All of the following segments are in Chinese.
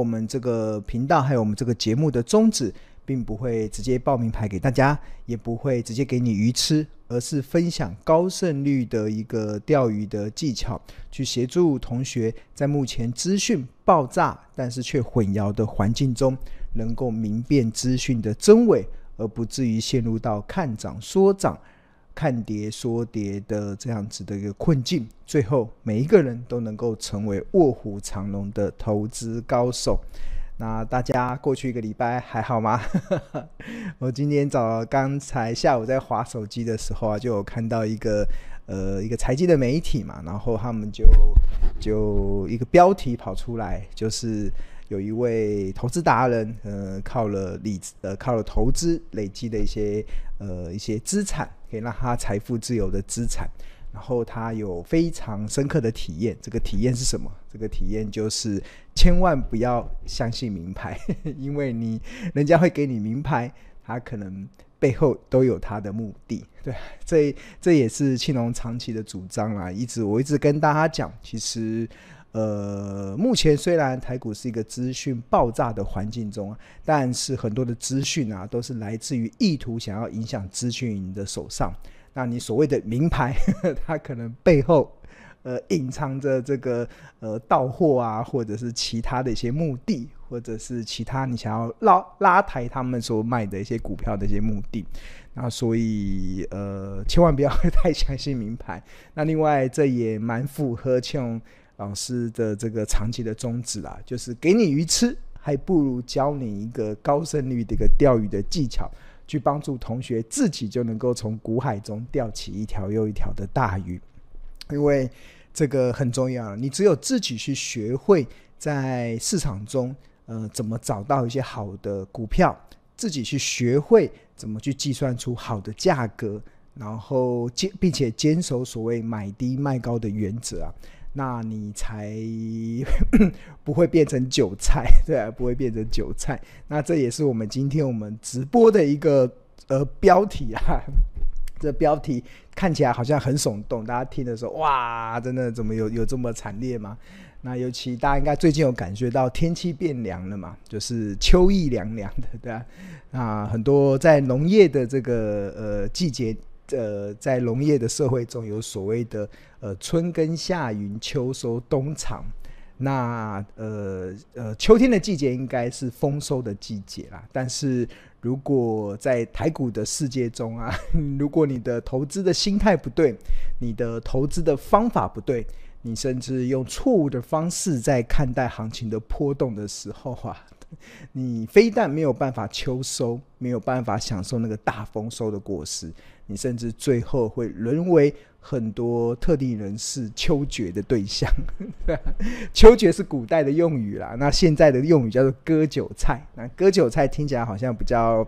我们这个频道还有我们这个节目的宗旨，并不会直接报名牌给大家，也不会直接给你鱼吃，而是分享高胜率的一个钓鱼的技巧，去协助同学在目前资讯爆炸但是却混淆的环境中，能够明辨资讯的真伪，而不至于陷入到看涨说涨。看跌说跌的这样子的一个困境，最后每一个人都能够成为卧虎藏龙的投资高手。那大家过去一个礼拜还好吗？我今天早刚才下午在划手机的时候啊，就有看到一个呃一个财经的媒体嘛，然后他们就就一个标题跑出来，就是。有一位投资达人，呃，靠了理呃，靠了投资累积的一些呃一些资产，可以让他财富自由的资产。然后他有非常深刻的体验，这个体验是什么？这个体验就是千万不要相信名牌，因为你人家会给你名牌，他可能背后都有他的目的。对，这这也是庆隆长期的主张啦。一直我一直跟大家讲，其实。呃，目前虽然台股是一个资讯爆炸的环境中，但是很多的资讯啊，都是来自于意图想要影响资讯的手上。那你所谓的名牌，它可能背后呃隐藏着这个呃到货啊，或者是其他的一些目的，或者是其他你想要拉拉抬他们所卖的一些股票的一些目的。那所以呃，千万不要 太相信名牌。那另外，这也蛮符合像。老师的这个长期的宗旨啊，就是给你鱼吃，还不如教你一个高胜率的一个钓鱼的技巧，去帮助同学自己就能够从股海中钓起一条又一条的大鱼。因为这个很重要，你只有自己去学会在市场中，呃，怎么找到一些好的股票，自己去学会怎么去计算出好的价格，然后坚并且坚守所谓买低卖高的原则啊。那你才 不会变成韭菜，对啊，不会变成韭菜。那这也是我们今天我们直播的一个呃标题啊。这标题看起来好像很耸动，大家听的时候，哇，真的怎么有有这么惨烈吗？那尤其大家应该最近有感觉到天气变凉了嘛，就是秋意凉凉的，对啊。那很多在农业的这个呃季节。呃，在农业的社会中有所谓的呃春耕夏耘秋收冬藏，那呃呃秋天的季节应该是丰收的季节啦。但是如果在台股的世界中啊，如果你的投资的心态不对，你的投资的方法不对，你甚至用错误的方式在看待行情的波动的时候啊。你非但没有办法秋收，没有办法享受那个大丰收的果实，你甚至最后会沦为很多特定人士秋决的对象。秋决是古代的用语啦，那现在的用语叫做割韭菜。那割韭菜听起来好像比较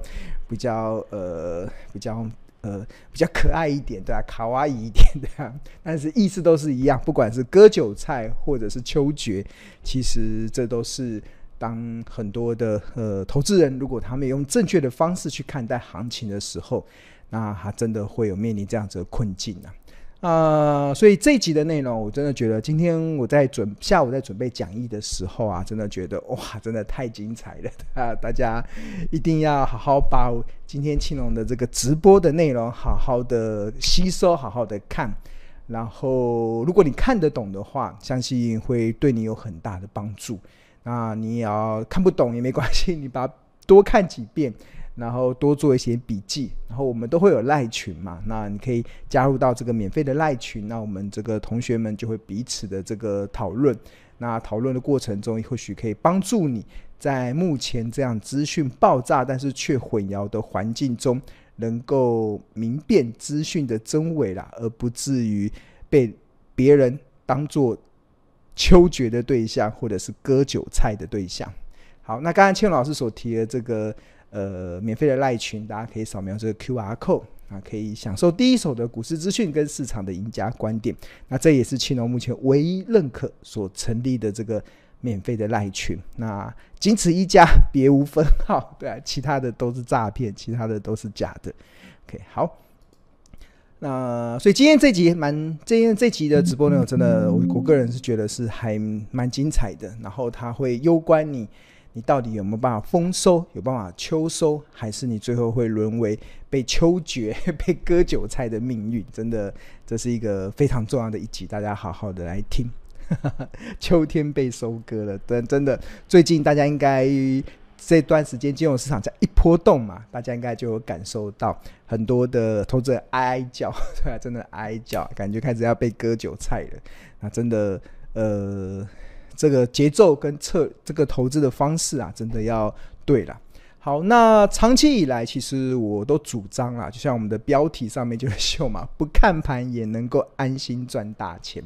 比较呃比较呃比较可爱一点，对吧？卡哇伊一点的，但是意思都是一样，不管是割韭菜或者是秋决，其实这都是。当很多的呃投资人，如果他们用正确的方式去看待行情的时候，那他真的会有面临这样子的困境啊！啊、所以这一集的内容，我真的觉得今天我在准下午在准备讲义的时候啊，真的觉得哇，真的太精彩了啊！大家一定要好好把今天青龙的这个直播的内容好好的吸收，好好的看，然后如果你看得懂的话，相信会对你有很大的帮助。那你也要看不懂也没关系，你把它多看几遍，然后多做一些笔记，然后我们都会有赖群嘛，那你可以加入到这个免费的赖群，那我们这个同学们就会彼此的这个讨论，那讨论的过程中或许可以帮助你在目前这样资讯爆炸但是却混淆的环境中，能够明辨资讯的真伪啦，而不至于被别人当做。秋决的对象，或者是割韭菜的对象。好，那刚才庆老师所提的这个呃免费的赖群，大家可以扫描这个 QR code 啊，可以享受第一手的股市资讯跟市场的赢家观点。那这也是青龙目前唯一认可所成立的这个免费的赖群。那仅此一家，别无分号。对啊，其他的都是诈骗，其他的都是假的。OK，好。那所以今天这集蛮，今天这集的直播内容真的，我我个人是觉得是还蛮精彩的。然后它会攸关你，你到底有没有办法丰收，有办法秋收，还是你最后会沦为被秋绝、被割韭菜的命运？真的，这是一个非常重要的一集，大家好好的来听。秋天被收割了，真真的，最近大家应该。这段时间金融市场在一波动嘛，大家应该就有感受到很多的投资人哀哀叫，对啊，真的哀哀叫，感觉开始要被割韭菜了。那真的，呃，这个节奏跟策，这个投资的方式啊，真的要对了。好，那长期以来，其实我都主张啊，就像我们的标题上面就是秀嘛，不看盘也能够安心赚大钱，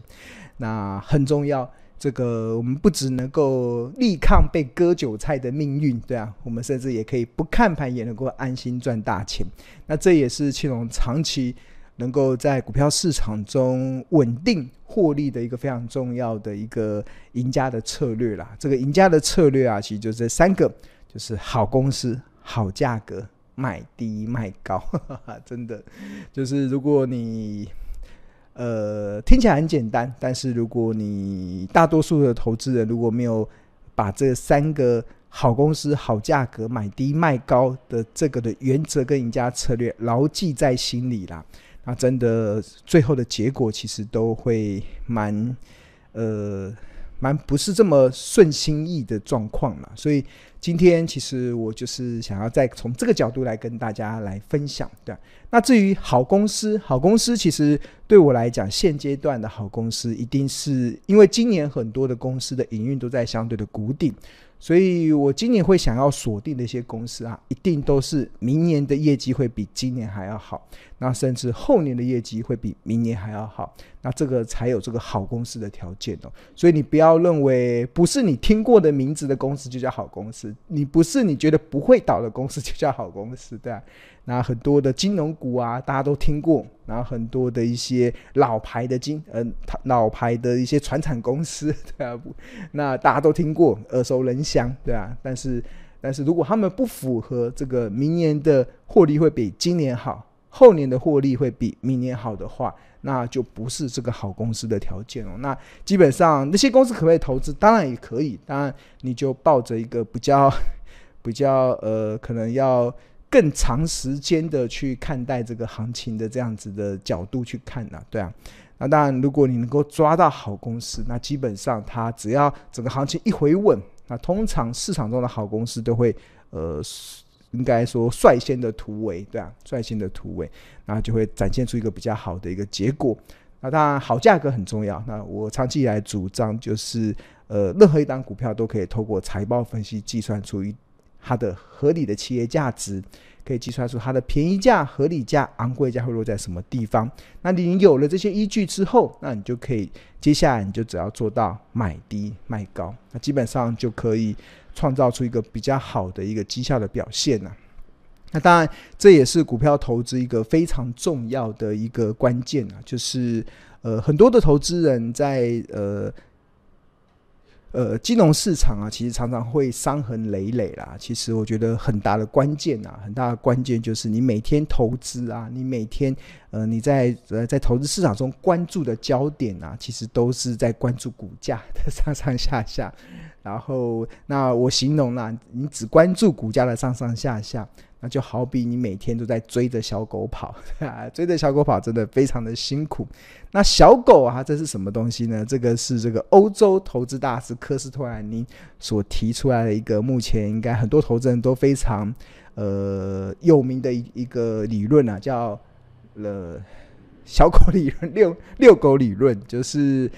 那很重要。这个我们不只能够力抗被割韭菜的命运，对啊，我们甚至也可以不看盘也能够安心赚大钱。那这也是庆隆长期能够在股票市场中稳定获利的一个非常重要的一个赢家的策略啦。这个赢家的策略啊，其实就这三个，就是好公司、好价格、买低卖高。真的，就是如果你。呃，听起来很简单，但是如果你大多数的投资人如果没有把这三个好公司、好价格、买低卖高的这个的原则跟赢家策略牢记在心里啦，那真的最后的结果其实都会蛮呃。蛮不是这么顺心意的状况了，所以今天其实我就是想要再从这个角度来跟大家来分享，对。那至于好公司，好公司其实对我来讲，现阶段的好公司，一定是因为今年很多的公司的营运都在相对的谷底。所以我今年会想要锁定的一些公司啊，一定都是明年的业绩会比今年还要好，那甚至后年的业绩会比明年还要好，那这个才有这个好公司的条件哦。所以你不要认为不是你听过的名字的公司就叫好公司，你不是你觉得不会倒的公司就叫好公司，对啊。那很多的金融股啊，大家都听过；然后很多的一些老牌的金，嗯、呃，老牌的一些传产公司，对啊，那大家都听过，耳熟能详，对啊。但是，但是如果他们不符合这个明年的获利会比今年好，后年的获利会比明年好的话，那就不是这个好公司的条件哦。那基本上那些公司可不可以投资？当然也可以，当然你就抱着一个比较 比较呃，可能要。更长时间的去看待这个行情的这样子的角度去看呢、啊，对啊，那当然，如果你能够抓到好公司，那基本上它只要整个行情一回稳，那通常市场中的好公司都会呃，应该说率先的突围，对啊，率先的突围，那就会展现出一个比较好的一个结果。那当然，好价格很重要。那我长期以来主张就是，呃，任何一档股票都可以透过财报分析计算出一。它的合理的企业价值可以计算出它的便宜价、合理价、昂贵价会落在什么地方。那你有了这些依据之后，那你就可以接下来你就只要做到买低卖高，那基本上就可以创造出一个比较好的一个绩效的表现呢。那当然，这也是股票投资一个非常重要的一个关键啊，就是呃很多的投资人在呃。呃，金融市场啊，其实常常会伤痕累累啦。其实我觉得很大的关键啊，很大的关键就是你每天投资啊，你每天呃你在呃在投资市场中关注的焦点啊，其实都是在关注股价的上上下下。然后，那我形容啦，你只关注股价的上上下下。就好比你每天都在追着小狗跑，追着小狗跑真的非常的辛苦。那小狗啊，这是什么东西呢？这个是这个欧洲投资大师科斯托兰尼所提出来的一个，目前应该很多投资人都非常呃有名的一一个理论啊，叫了小狗理论、遛遛狗理论，就是。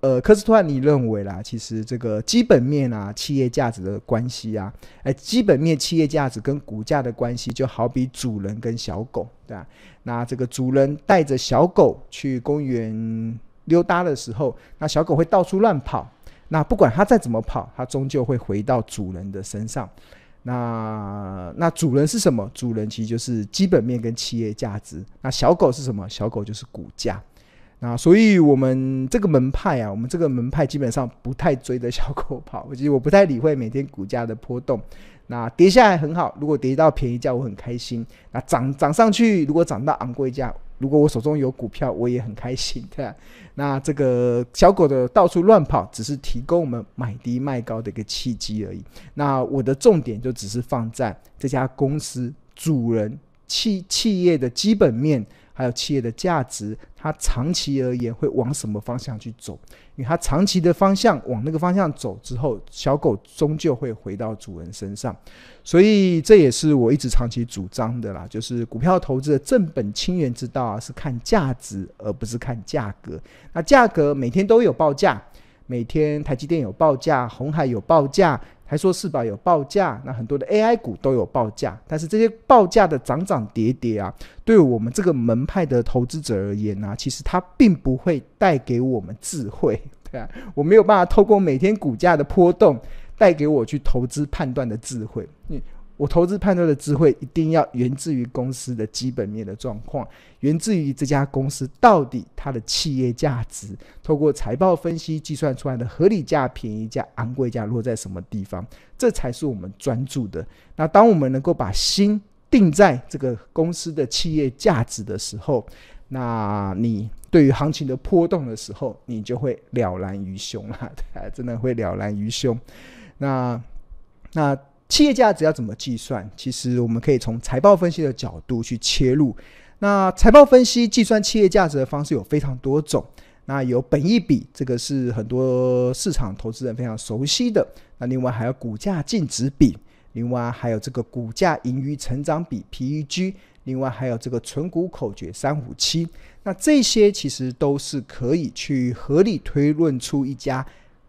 呃，科斯托兰尼认为啦，其实这个基本面啊，企业价值的关系啊，哎，基本面企业价值跟股价的关系，就好比主人跟小狗，对吧？那这个主人带着小狗去公园溜达的时候，那小狗会到处乱跑，那不管它再怎么跑，它终究会回到主人的身上。那那主人是什么？主人其实就是基本面跟企业价值。那小狗是什么？小狗就是股价。那所以，我们这个门派啊，我们这个门派基本上不太追着小狗跑。我其实我不太理会每天股价的波动。那跌下来很好，如果跌到便宜价，我很开心。那涨涨上去，如果涨到昂贵价，如果我手中有股票，我也很开心，对吧？那这个小狗的到处乱跑，只是提供我们买低卖高的一个契机而已。那我的重点就只是放在这家公司主人企企业的基本面。还有企业的价值，它长期而言会往什么方向去走？因为它长期的方向往那个方向走之后，小狗终究会回到主人身上。所以这也是我一直长期主张的啦，就是股票投资的正本清源之道啊，是看价值而不是看价格。那价格每天都有报价，每天台积电有报价，红海有报价。还说四宝有报价，那很多的 AI 股都有报价，但是这些报价的涨涨跌跌啊，对我们这个门派的投资者而言呢、其实它并不会带给我们智慧，对啊，我没有办法透过每天股价的波动带给我去投资判断的智慧。嗯我投资判断的智慧一定要源自于公司的基本面的状况，源自于这家公司到底它的企业价值，透过财报分析计算出来的合理价、便宜价、昂贵价落在什么地方，这才是我们专注的。那当我们能够把心定在这个公司的企业价值的时候，那你对于行情的波动的时候，你就会了然于胸了，对，真的会了然于胸。那那。企业价值要怎么计算？其实我们可以从财报分析的角度去切入。那财报分析计算企业价值的方式有非常多种。那有本益比，这个是很多市场投资人非常熟悉的。那另外还有股价净值比，另外还有这个股价盈余成长比 （PEG），另外还有这个存股口诀三五七。那这些其实都是可以去合理推论出一家。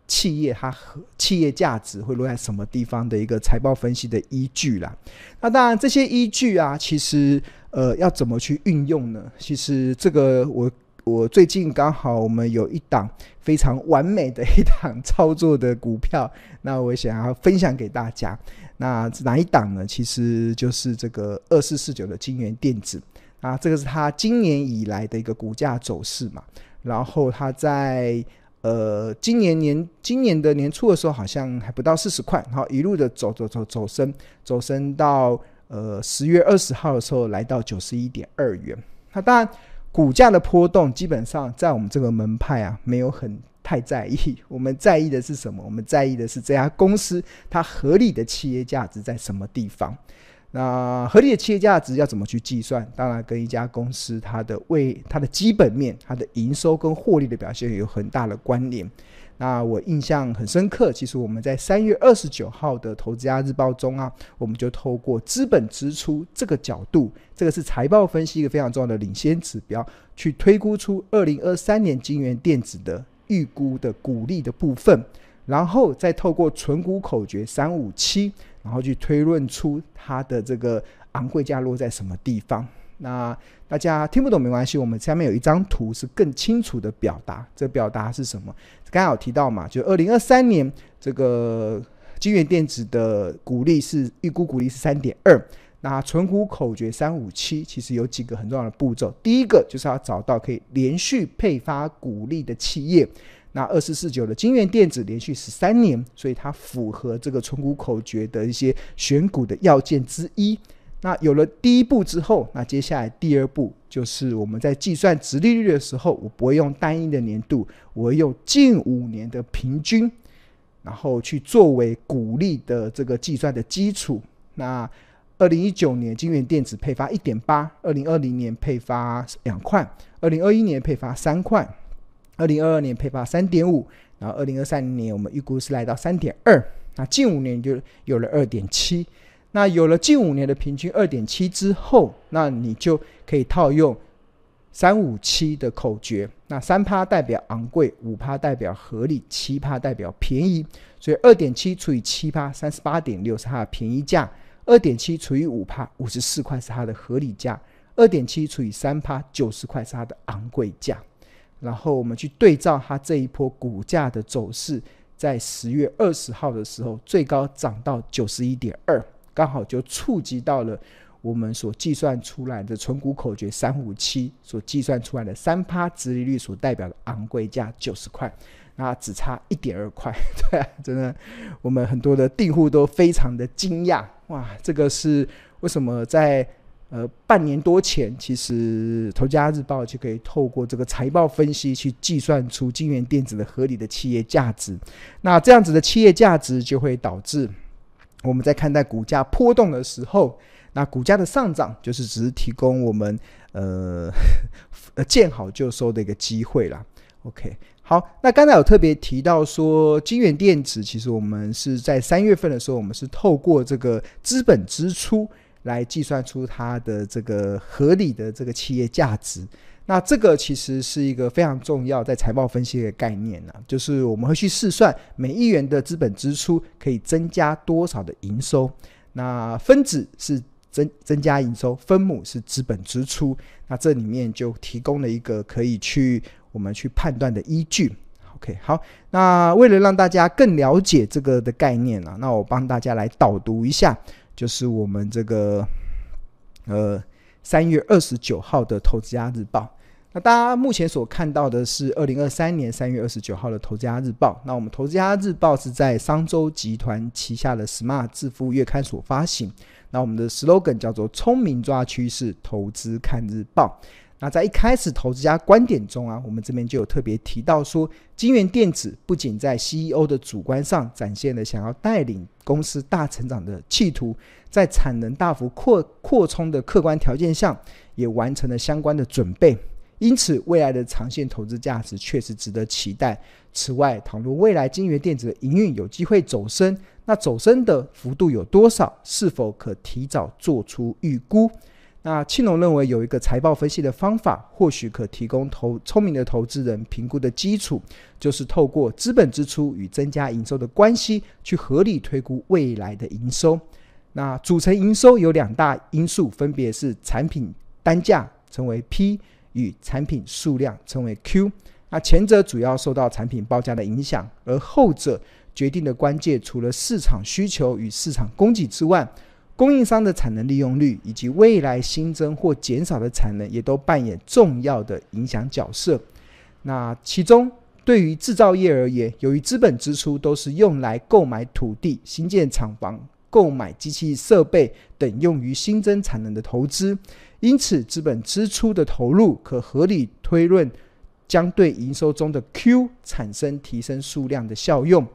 企业它和企业价值会落在什么地方的一个财报分析的依据啦。那当然这些依据啊，其实呃要怎么去运用呢？其实这个我我最近刚好我们有一档非常完美的一档操作的股票，那我想要分享给大家。那哪一档呢？其实就是这个二四四九的金元电子啊，这个是它今年以来的一个股价走势嘛。然后它在。呃，今年年今年的年初的时候，好像还不到四十块，然后一路的走走走走升，走升到呃十月二十号的时候，来到九十一点二元。那当然，股价的波动基本上在我们这个门派啊，没有很太在意。我们在意的是什么？我们在意的是这家公司它合理的企业价值在什么地方。那合理的企业价值要怎么去计算？当然跟一家公司它的为它的基本面、它的营收跟获利的表现有很大的关联。那我印象很深刻，其实我们在三月二十九号的《投资家日报》中啊，我们就透过资本支出这个角度，这个是财报分析一个非常重要的领先指标，去推估出二零二三年金元电子的预估的股利的部分，然后再透过存股口诀三五七。然后去推论出它的这个昂贵价落在什么地方。那大家听不懂没关系，我们下面有一张图是更清楚的表达。这表达是什么？刚刚有提到嘛，就二零二三年这个金源电子的股利是预估股利是三点二。那存股口诀三五七其实有几个很重要的步骤。第一个就是要找到可以连续配发股利的企业。那二四四九的金元电子连续十三年，所以它符合这个存股口诀的一些选股的要件之一。那有了第一步之后，那接下来第二步就是我们在计算殖利率的时候，我不会用单一的年度，我会用近五年的平均，然后去作为股利的这个计算的基础。那二零一九年金元电子配发一点八，二零二零年配发两块，二零二一年配发三块。二零二二年配发三点五，然后二零二三年我们预估是来到三点二，那近五年就有了二点七，那有了近五年的平均二点七之后，那你就可以套用三五七的口诀，那三趴代表昂贵，五趴代表合理，七趴代表便宜，所以二点七除以七趴，三十八点六是它的便宜价，二点七除以五趴，五十四块是它的合理价，二点七除以三趴，九十块是它的昂贵价。然后我们去对照它这一波股价的走势，在十月二十号的时候，最高涨到九十一点二，刚好就触及到了我们所计算出来的存股口诀三五七所计算出来的三趴直利率所代表的昂贵价九十块，那只差一点二块，对啊，真的，我们很多的订户都非常的惊讶，哇，这个是为什么在呃，半年多前，其实《投家日报》就可以透过这个财报分析去计算出金元电子的合理的企业价值。那这样子的企业价值就会导致我们在看待股价波动的时候，那股价的上涨就是只是提供我们呃 呃见好就收的一个机会啦。OK，好，那刚才有特别提到说，金元电子其实我们是在三月份的时候，我们是透过这个资本支出。来计算出它的这个合理的这个企业价值，那这个其实是一个非常重要在财报分析的概念呢、就是我们会去试算每一元的资本支出可以增加多少的营收，那分子是增增加营收，分母是资本支出，那这里面就提供了一个可以去我们去判断的依据。OK，好，那为了让大家更了解这个的概念呢、那我帮大家来导读一下。就是我们这个呃三月二十九号的《投资家日报》。那大家目前所看到的是二零二三年三月二十九号的《投资家日报》。那我们《投资家日报》是在商周集团旗下的 Smart 致富月刊所发行。那我们的 slogan 叫做“聪明抓趋势，投资看日报”。那在一开始投资家观点中啊，我们这边就有特别提到说，金源电子不仅在 CEO 的主观上展现了想要带领公司大成长的企图，在产能大幅扩扩充的客观条件下，也完成了相关的准备。因此，未来的长线投资价值确实值得期待。此外，倘若未来金源电子的营运有机会走升，那走升的幅度有多少？是否可提早做出预估？那庆隆认为有一个财报分析的方法，或许可提供投聪明的投资人评估的基础，就是透过资本支出与增加营收的关系，去合理推估未来的营收。那组成营收有两大因素，分别是产品单价称为 P 与产品数量称为 Q。那前者主要受到产品报价的影响，而后者决定的关键除了市场需求与市场供给之外，供应商的产能利用率以及未来新增或减少的产能，也都扮演重要的影响角色。那其中，对于制造业而言，由于资本支出都是用来购买土地、新建厂房、购买机器设备等用于新增产能的投资，因此资本支出的投入可合理推论，将对营收中的 Q 产生提升数量的效用。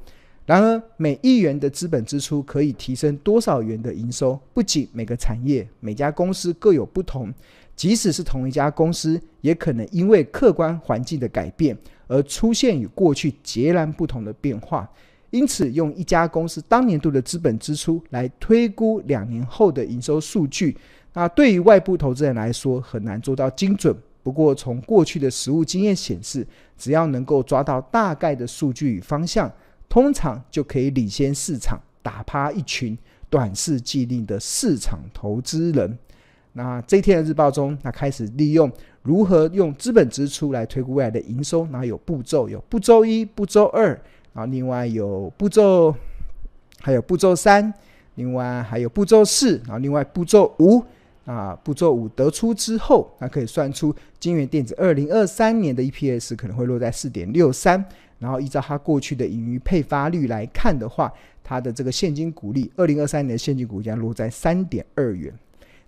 然而，每一元的资本支出可以提升多少元的营收？不仅每个产业、每家公司各有不同，即使是同一家公司，也可能因为客观环境的改变而出现与过去截然不同的变化。因此，用一家公司当年度的资本支出来推估两年后的营收数据，那对于外部投资人来说很难做到精准。不过，从过去的实物经验显示，只要能够抓到大概的数据与方向。通常就可以领先市场，打趴一群短视既定的市场投资人。那这一天的日报中，他开始利用如何用资本支出来推估未来的营收，然后有步骤，有步骤一、步骤二，然后另外有步骤，还有步骤三，另外还有步骤四，然后另外步骤五。啊，步骤五得出之后，那可以算出金元电子二零二三年的 EPS 可能会落在四点六三。然后依照它过去的盈余配发率来看的话，它的这个现金股利，二零二三年的现金股价落在三点二元。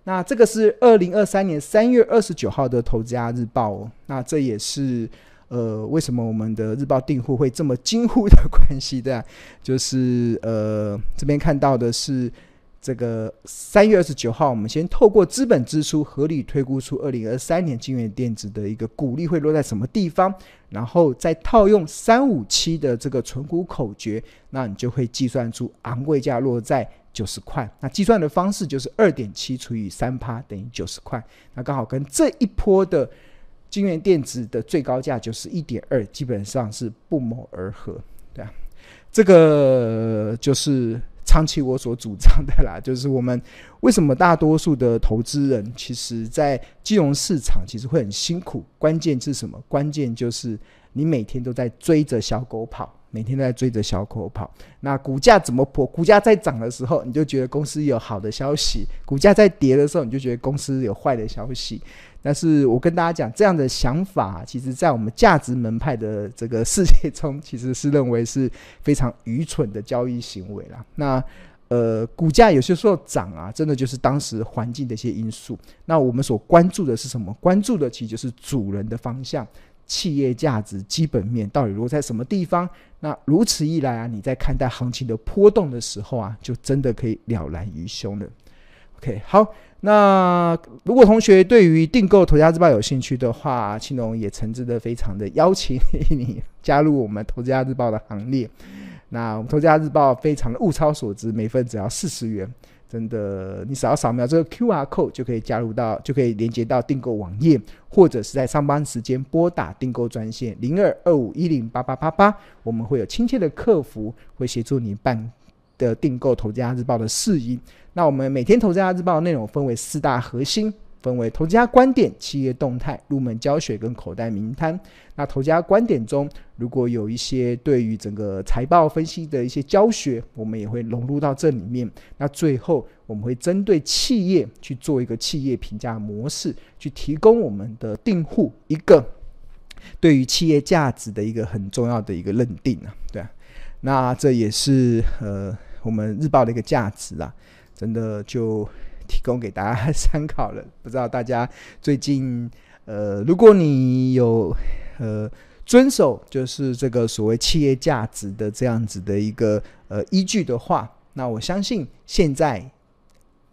那这个是二零二三年三月二十九号的投资家日报哦。那这也是呃为什么我们的日报订户会这么惊呼的关系的，就是呃这边看到的是。这个三月二十九号，我们先透过资本支出合理推估出二零二三年京元电子的一个股利会落在什么地方，然后再套用三五七的这个存股口诀，那你就会计算出昂贵价落在九十块。那计算的方式就是二点七除以三趴等于九十块，那刚好跟这一波的京元电子的最高价就是一点二，基本上是不谋而合，对啊，这个就是。长期我所主张的啦，就是我们为什么大多数的投资人，其实在金融市场其实会很辛苦。关键是什么？关键就是你每天都在追着小狗跑，每天都在追着小狗跑。那股价怎么破？股价在涨的时候，你就觉得公司有好的消息；股价在跌的时候，你就觉得公司有坏的消息。但是我跟大家讲，这样的想法，其实在我们价值门派的这个世界中，其实是认为是非常愚蠢的交易行为啦。那呃，股价有些时候涨啊，真的就是当时环境的一些因素。那我们所关注的是什么？关注的其实就是主人的方向，企业价值基本面到底落在什么地方？那如此一来啊，你在看待行情的波动的时候啊，就真的可以了然于胸了。OK，好，那如果同学对于订购《投资家日报》有兴趣的话，庆隆也诚挚的非常的邀请你加入我们《投资家日报》的行列。那我们《投资家日报》非常的物超所值，每份只要四十元，真的，你只要扫描这个 QR code 就可以加入到，就可以连接到订购网页，或者是在上班时间拨打订购专线零二二五一零八八八八，我们会有亲切的客服会协助你办的订购《投资家日报》的事宜。那我们每天《投资家日报》内容分为四大核心。分为投资家观点、企业动态、入门教学跟口袋名单。那投资家观点中，如果有一些对于整个财报分析的一些教学，我们也会融入到这里面。那最后，我们会针对企业去做一个企业评价模式，去提供我们的订户一个对于企业价值的一个很重要的一个认定啊。对，那这也是呃我们日报的一个价值啊，真的就。提供给大家 参考了，不知道大家最近呃，如果你有呃遵守就是这个所谓企业价值的这样子的一个呃依据的话，那我相信现在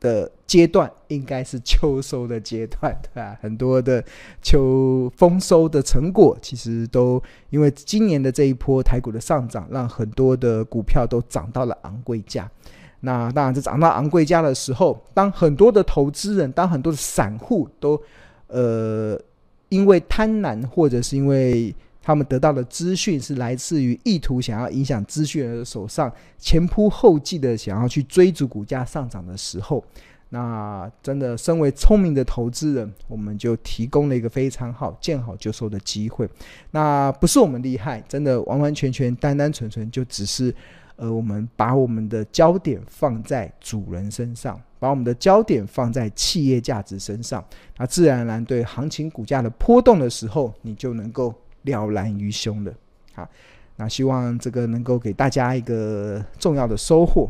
的阶段应该是秋收的阶段，对吧？很多的秋丰收的成果，其实都因为今年的这一波台股的上涨，让很多的股票都涨到了昂贵价。那当然，在涨到昂贵价的时候，当很多的投资人，当很多的散户都，呃，因为贪婪，或者是因为他们得到的资讯是来自于意图想要影响资讯人的手上，前仆后继的想要去追逐股价上涨的时候，那真的身为聪明的投资人，我们就提供了一个非常好见好就收的机会。那不是我们厉害，真的完完全全单单纯纯就只是。呃我们把我们的焦点放在主人身上，把我们的焦点放在企业价值身上，那自然而然对行情股价的波动的时候，你就能够了然于胸的。好，那希望这个能够给大家一个重要的收获。